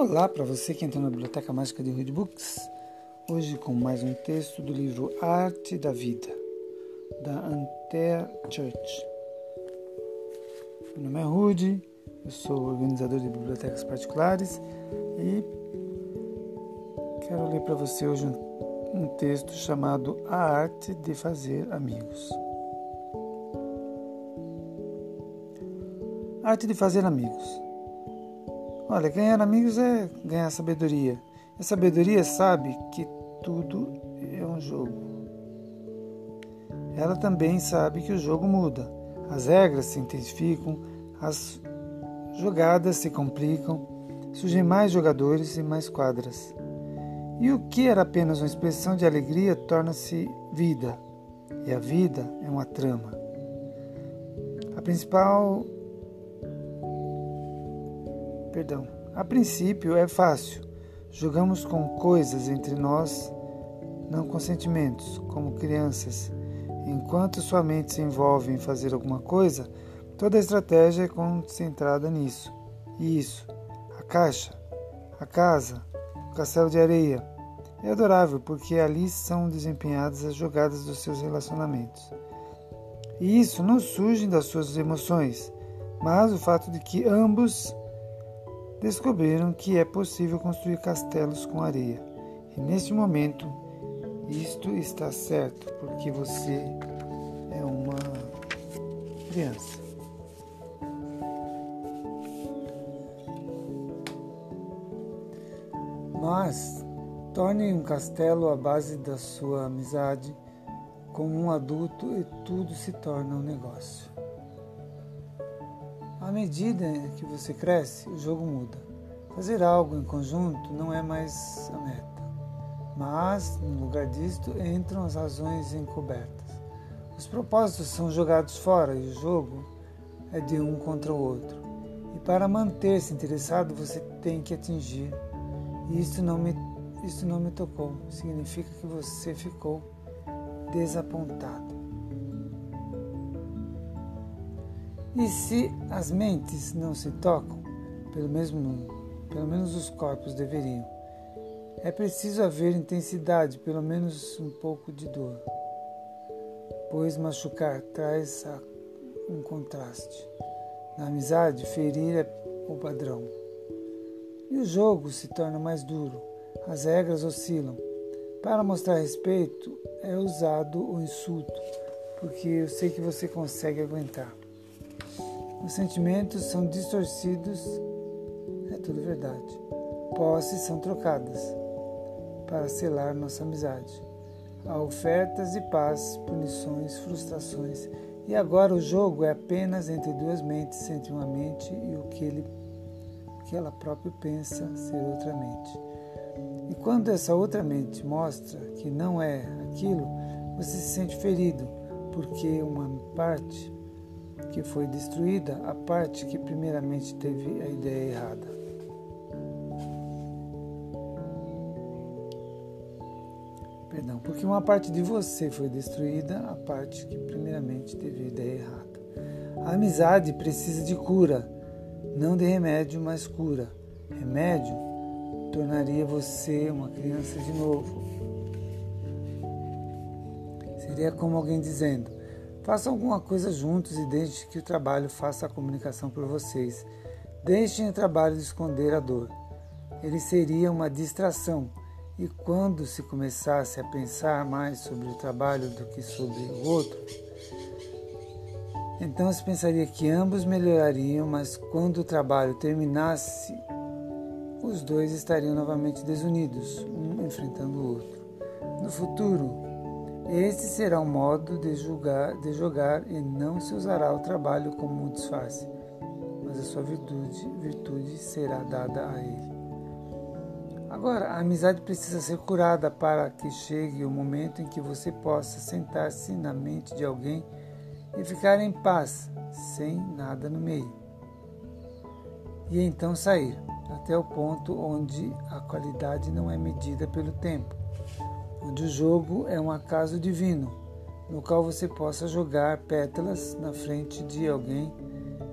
Olá para você que entrou na Biblioteca Mágica de Read Books. Hoje com mais um texto do livro Arte da Vida, da Antea Church. Meu nome é Rudy, eu sou organizador de bibliotecas particulares e quero ler para você hoje um, um texto chamado A Arte de Fazer Amigos. Arte de Fazer Amigos. Olha, ganhar amigos é ganhar sabedoria. A sabedoria sabe que tudo é um jogo. Ela também sabe que o jogo muda. As regras se intensificam, as jogadas se complicam, surgem mais jogadores e mais quadras. E o que era apenas uma expressão de alegria torna-se vida. E a vida é uma trama. A principal Perdão. A princípio é fácil. Jogamos com coisas entre nós, não com sentimentos, como crianças. Enquanto sua mente se envolve em fazer alguma coisa, toda a estratégia é concentrada nisso. E isso, a caixa, a casa, o castelo de areia. É adorável porque ali são desempenhadas as jogadas dos seus relacionamentos. E isso não surge das suas emoções, mas o fato de que ambos descobriram que é possível construir castelos com areia. E neste momento, isto está certo, porque você é uma criança. Mas torne um castelo à base da sua amizade como um adulto e tudo se torna um negócio. À medida que você cresce, o jogo muda. Fazer algo em conjunto não é mais a meta, mas, no lugar disto, entram as razões encobertas. Os propósitos são jogados fora e o jogo é de um contra o outro. E para manter-se interessado, você tem que atingir. E isso não me, isso não me tocou. Significa que você ficou desapontado. E se as mentes não se tocam, pelo, mesmo, pelo menos os corpos deveriam. É preciso haver intensidade, pelo menos um pouco de dor, pois machucar traz um contraste. Na amizade, ferir é o padrão. E o jogo se torna mais duro, as regras oscilam. Para mostrar respeito, é usado o insulto, porque eu sei que você consegue aguentar. Os sentimentos são distorcidos, é tudo verdade. Posses são trocadas para selar nossa amizade. Há ofertas e paz, punições, frustrações. E agora o jogo é apenas entre duas mentes, entre uma mente e o que, ele, o que ela própria pensa ser outra mente. E quando essa outra mente mostra que não é aquilo, você se sente ferido, porque uma parte que foi destruída a parte que primeiramente teve a ideia errada. Perdão, porque uma parte de você foi destruída, a parte que primeiramente teve a ideia errada. A amizade precisa de cura, não de remédio, mas cura. Remédio tornaria você uma criança de novo. Seria como alguém dizendo: Façam alguma coisa juntos e deixem que o trabalho faça a comunicação por vocês. Deixem o trabalho de esconder a dor. Ele seria uma distração. E quando se começasse a pensar mais sobre o trabalho do que sobre o outro, então se pensaria que ambos melhorariam, mas quando o trabalho terminasse, os dois estariam novamente desunidos, um enfrentando o outro. No futuro, este será um modo de, julgar, de jogar e não se usará o trabalho como um disfarce, mas a sua virtude, virtude será dada a ele. Agora, a amizade precisa ser curada para que chegue o momento em que você possa sentar-se na mente de alguém e ficar em paz, sem nada no meio. E então sair, até o ponto onde a qualidade não é medida pelo tempo onde o jogo é um acaso divino, no qual você possa jogar pétalas na frente de alguém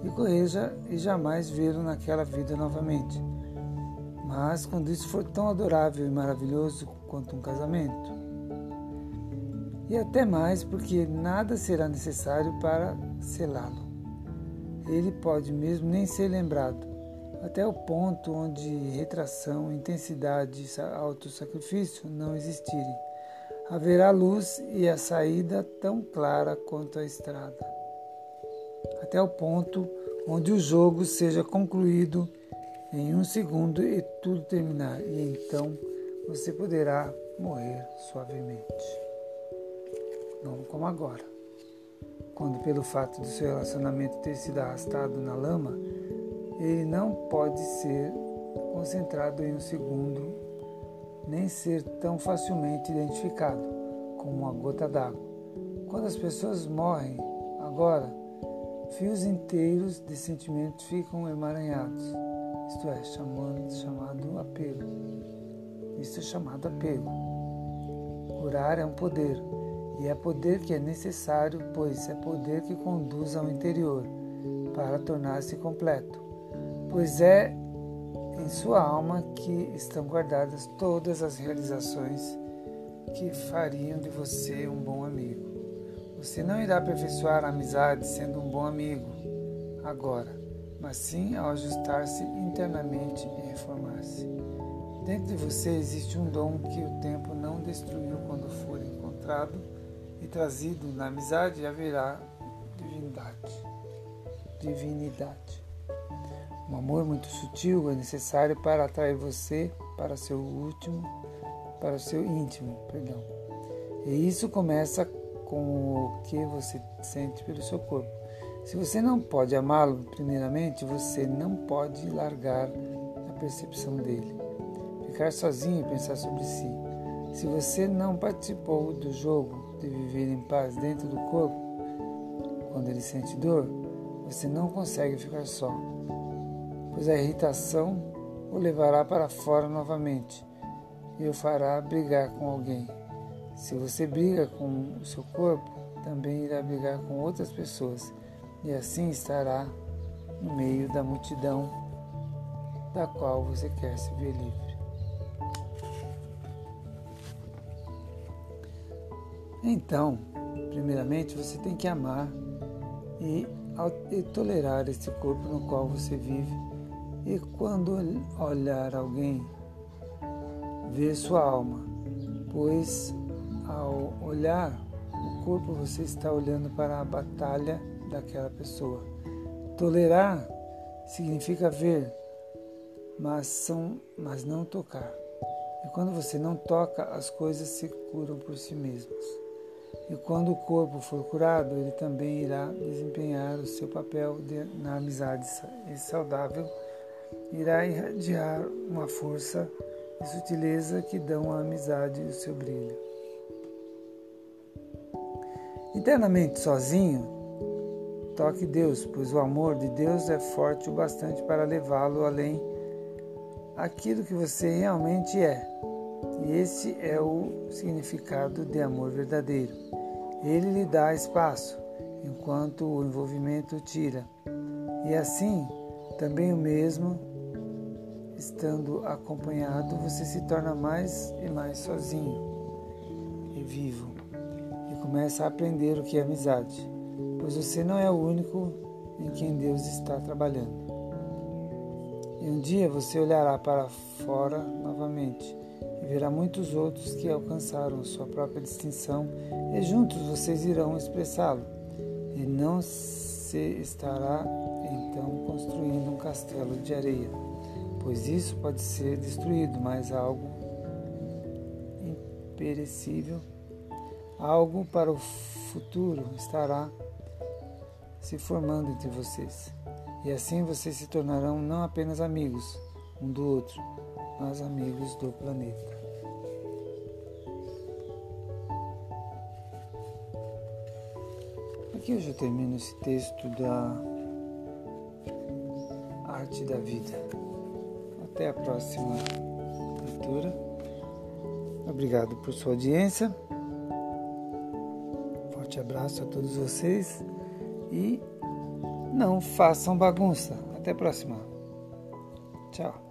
e correja e jamais vê-lo naquela vida novamente. mas quando isso for tão adorável e maravilhoso quanto um casamento. E até mais, porque nada será necessário para selá-lo. Ele pode mesmo nem ser lembrado, até o ponto onde retração, intensidade e autossacrifício não existirem. Haverá luz e a saída tão clara quanto a estrada. Até o ponto onde o jogo seja concluído em um segundo e tudo terminar, e então você poderá morrer suavemente. Não como agora, quando, pelo fato do seu relacionamento ter sido arrastado na lama, ele não pode ser concentrado em um segundo, nem ser tão facilmente identificado como uma gota d'água. Quando as pessoas morrem agora, fios inteiros de sentimentos ficam emaranhados, isto é, chamando, chamado apego. Isso é chamado apego. Curar é um poder, e é poder que é necessário, pois é poder que conduz ao interior para tornar-se completo. Pois é em sua alma que estão guardadas todas as realizações que fariam de você um bom amigo. Você não irá aperfeiçoar a amizade sendo um bom amigo agora, mas sim ao ajustar-se internamente e reformar-se. Dentro de você existe um dom que o tempo não destruiu quando for encontrado e trazido na amizade haverá divindade. Divinidade. Um amor muito sutil é necessário para atrair você para seu último, para o seu íntimo, perdão. E isso começa com o que você sente pelo seu corpo. Se você não pode amá-lo, primeiramente, você não pode largar a percepção dele. Ficar sozinho e pensar sobre si. Se você não participou do jogo de viver em paz dentro do corpo, quando ele sente dor, você não consegue ficar só, pois a irritação o levará para fora novamente e o fará brigar com alguém. Se você briga com o seu corpo, também irá brigar com outras pessoas e assim estará no meio da multidão da qual você quer se ver livre. Então, primeiramente você tem que amar e, e tolerar esse corpo no qual você vive e quando olhar alguém, ver sua alma, pois ao olhar o corpo, você está olhando para a batalha daquela pessoa. Tolerar significa ver, mas, são, mas não tocar. E quando você não toca, as coisas se curam por si mesmas. E quando o corpo for curado, ele também irá desempenhar o seu papel de, na amizade saudável, irá irradiar uma força e sutileza que dão à amizade o seu brilho. Internamente sozinho, toque Deus, pois o amor de Deus é forte o bastante para levá-lo além aquilo que você realmente é. E esse é o significado de amor verdadeiro. Ele lhe dá espaço, enquanto o envolvimento tira. E assim, também o mesmo estando acompanhado, você se torna mais e mais sozinho e vivo e começa a aprender o que é amizade, pois você não é o único em quem Deus está trabalhando. E um dia você olhará para fora novamente e verá muitos outros que alcançaram sua própria distinção e juntos vocês irão expressá-lo. E não se estará então construindo um castelo de areia pois isso pode ser destruído, mas algo imperecível, algo para o futuro estará se formando entre vocês. E assim vocês se tornarão não apenas amigos um do outro, mas amigos do planeta. Aqui eu já termino esse texto da arte da vida. Até a próxima leitura. Obrigado por sua audiência. Forte abraço a todos vocês e não façam bagunça. Até a próxima. Tchau.